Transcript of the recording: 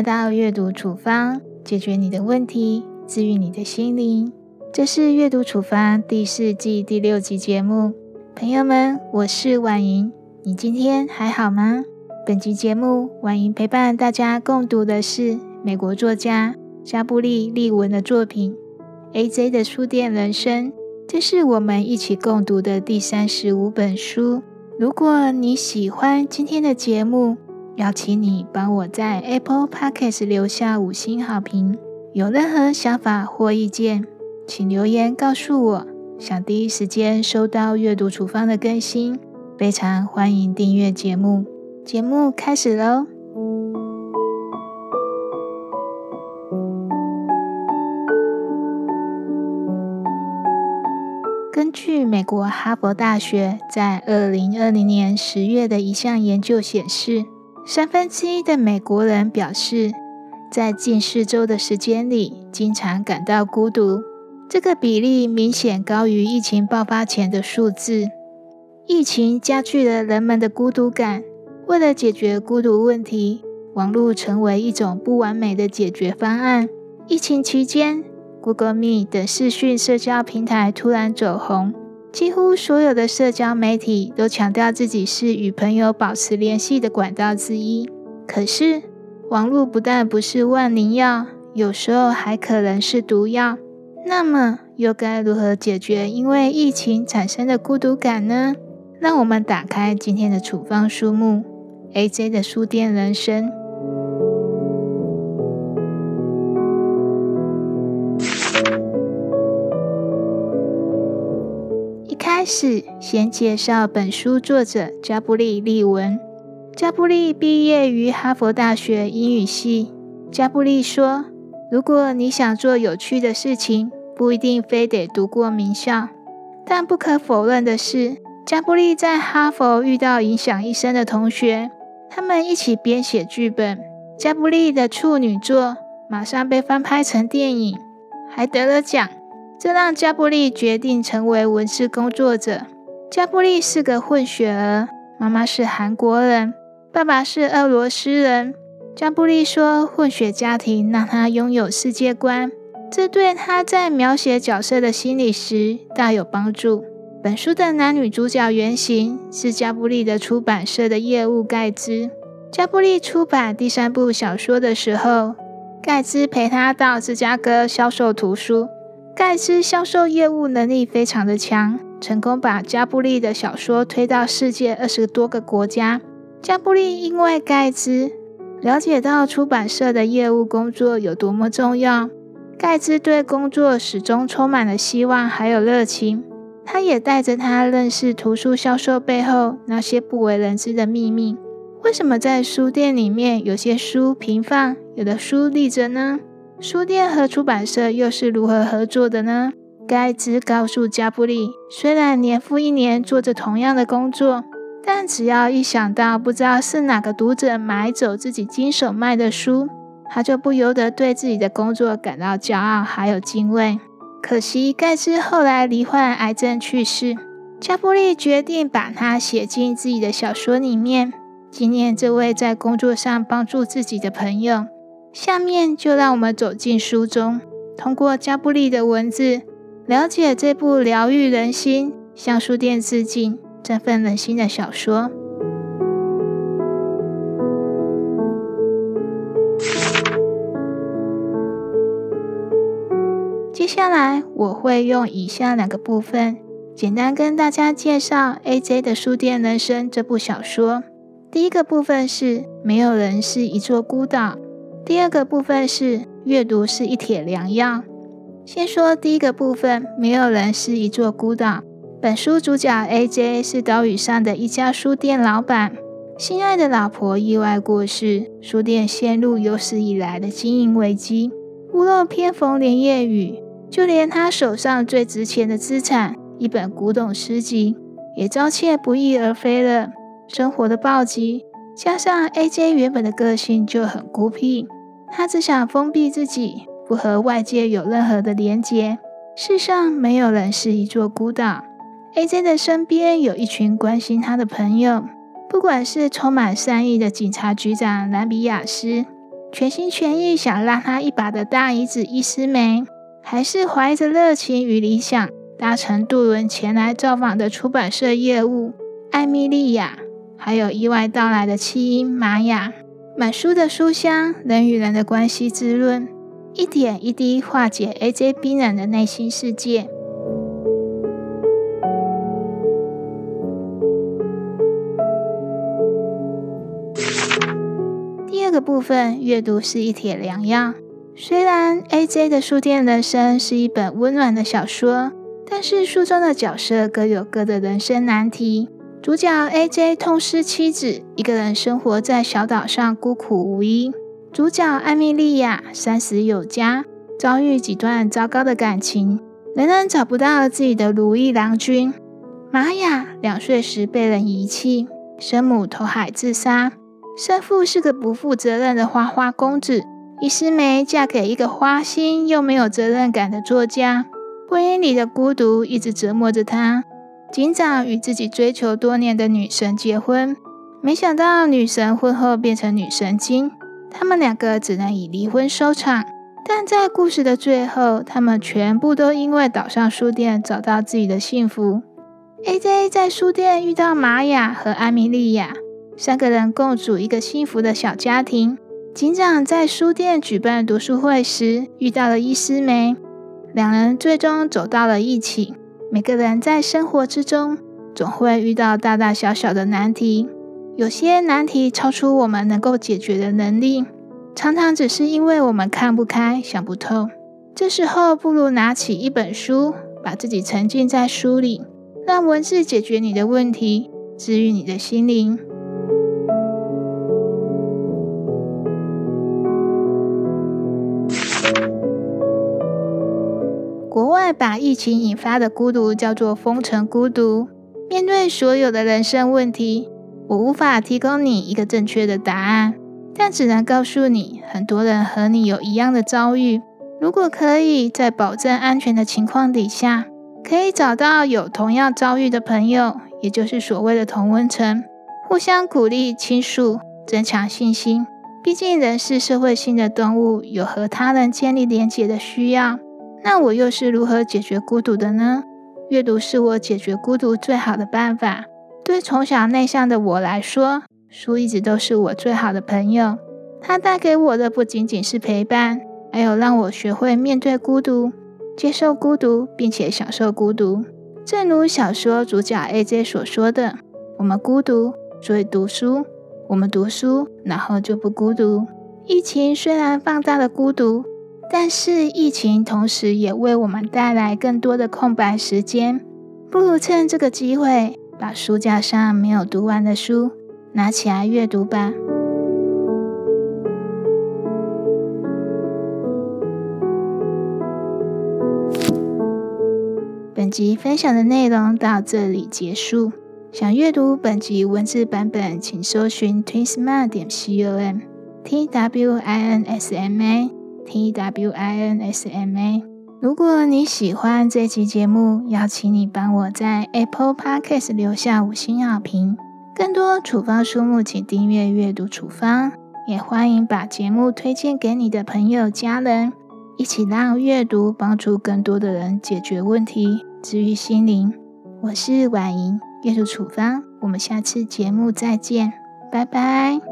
来到阅读处方，解决你的问题，治愈你的心灵。这是阅读处方第四季第六集节目。朋友们，我是婉莹，你今天还好吗？本集节目，婉莹陪伴大家共读的是美国作家加布利·利文的作品《A.J. 的书店人生》。这是我们一起共读的第三十五本书。如果你喜欢今天的节目，邀请你帮我在 Apple Podcast 留下五星好评。有任何想法或意见，请留言告诉我。想第一时间收到阅读处方的更新，非常欢迎订阅节目。节目开始喽！根据美国哈佛大学在二零二零年十月的一项研究显示，三分之一的美国人表示，在近四周的时间里，经常感到孤独。这个比例明显高于疫情爆发前的数字。疫情加剧了人们的孤独感。为了解决孤独问题，网络成为一种不完美的解决方案。疫情期间，Google Meet 等视讯社交平台突然走红，几乎所有的社交媒体都强调自己是与朋友保持联系的管道之一。可是，网络不但不是万灵药，有时候还可能是毒药。那么，又该如何解决因为疫情产生的孤独感呢？让我们打开今天的处方书目《A.J. 的书店人生》。始先介绍本书作者加布利·利文。加布利毕业于哈佛大学英语系。加布利说：“如果你想做有趣的事情，不一定非得读过名校。但不可否认的是，加布利在哈佛遇到影响一生的同学，他们一起编写剧本。加布利的处女作马上被翻拍成电影，还得了奖。”这让加布利决定成为文字工作者。加布利是个混血儿，妈妈是韩国人，爸爸是俄罗斯人。加布利说，混血家庭让他拥有世界观，这对他在描写角色的心理时大有帮助。本书的男女主角原型是加布利的出版社的业务盖兹。加布利出版第三部小说的时候，盖兹陪他到芝加哥销售图书。盖茨销售业务能力非常的强，成功把加布利的小说推到世界二十多个国家。加布利因为盖茨了解到出版社的业务工作有多么重要，盖茨对工作始终充满了希望还有热情。他也带着他认识图书销售背后那些不为人知的秘密。为什么在书店里面有些书平放，有的书立着呢？书店和出版社又是如何合作的呢？盖茨告诉加布利，虽然年复一年做着同样的工作，但只要一想到不知道是哪个读者买走自己经手卖的书，他就不由得对自己的工作感到骄傲还有敬畏。可惜盖茨后来罹患癌症去世，加布利决定把他写进自己的小说里面，纪念这位在工作上帮助自己的朋友。下面就让我们走进书中，通过加布利的文字，了解这部疗愈人心、向书店致敬、振奋人心的小说。接下来我会用以下两个部分，简单跟大家介绍《A.J. 的书店人生》这部小说。第一个部分是没有人是一座孤岛。第二个部分是阅读是一帖良药。先说第一个部分，没有人是一座孤岛。本书主角 A.J. 是岛屿上的一家书店老板，心爱的老婆意外过世，书店陷入有史以来的经营危机，屋漏偏逢连夜雨，就连他手上最值钱的资产——一本古董诗集，也遭窃不翼而飞了。生活的暴击。加上 A.J. 原本的个性就很孤僻，他只想封闭自己，不和外界有任何的连结。世上没有人是一座孤岛。A.J. 的身边有一群关心他的朋友，不管是充满善意的警察局长兰比亚斯，全心全意想拉他一把的大姨子伊斯梅，还是怀着热情与理想搭乘渡轮前来造访的出版社业务艾米莉亚，还有意外到来的弃婴玛雅，满书的书香，人与人的关系之论，一点一滴化解 AJ 冰冷的内心世界。第二个部分阅读是一帖良药。虽然 A.J. 的书店人生是一本温暖的小说，但是书中的角色各有各的人生难题。主角 A.J. 痛失妻子，一个人生活在小岛上，孤苦无依。主角艾米莉亚三十有加，遭遇几段糟糕的感情，仍然找不到自己的如意郎君。玛雅两岁时被人遗弃，生母投海自杀。生父是个不负责任的花花公子，伊斯梅嫁给一个花心又没有责任感的作家，婚姻里的孤独一直折磨着她。警长与自己追求多年的女神结婚，没想到女神婚后变成女神经，他们两个只能以离婚收场。但在故事的最后，他们全部都因为岛上书店找到自己的幸福。A.J. 在书店遇到玛雅和艾米莉亚。三个人共组一个幸福的小家庭。警长在书店举办读书会时遇到了伊斯梅，两人最终走到了一起。每个人在生活之中总会遇到大大小小的难题，有些难题超出我们能够解决的能力，常常只是因为我们看不开、想不透。这时候，不如拿起一本书，把自己沉浸在书里，让文字解决你的问题，治愈你的心灵。把疫情引发的孤独叫做“封城孤独”。面对所有的人生问题，我无法提供你一个正确的答案，但只能告诉你，很多人和你有一样的遭遇。如果可以在保证安全的情况底下，可以找到有同样遭遇的朋友，也就是所谓的同温层，互相鼓励、倾诉，增强信心。毕竟人是社会性的动物，有和他人建立连结的需要。那我又是如何解决孤独的呢？阅读是我解决孤独最好的办法。对从小内向的我来说，书一直都是我最好的朋友。它带给我的不仅仅是陪伴，还有让我学会面对孤独、接受孤独，并且享受孤独。正如小说主角 A.J. 所说的：“我们孤独，所以读书；我们读书，然后就不孤独。”疫情虽然放大了孤独。但是疫情同时也为我们带来更多的空白时间，不如趁这个机会，把书架上没有读完的书拿起来阅读吧。本集分享的内容到这里结束。想阅读本集文字版本，请搜寻 twinsma 点 com，t w i n s m a。T W I N S M A。如果你喜欢这期节目，邀请你帮我在 Apple Podcast 留下五星好评。更多处方书目，请订阅阅读处方。也欢迎把节目推荐给你的朋友、家人，一起让阅读帮助更多的人解决问题，治愈心灵。我是婉莹，阅读处方。我们下次节目再见，拜拜。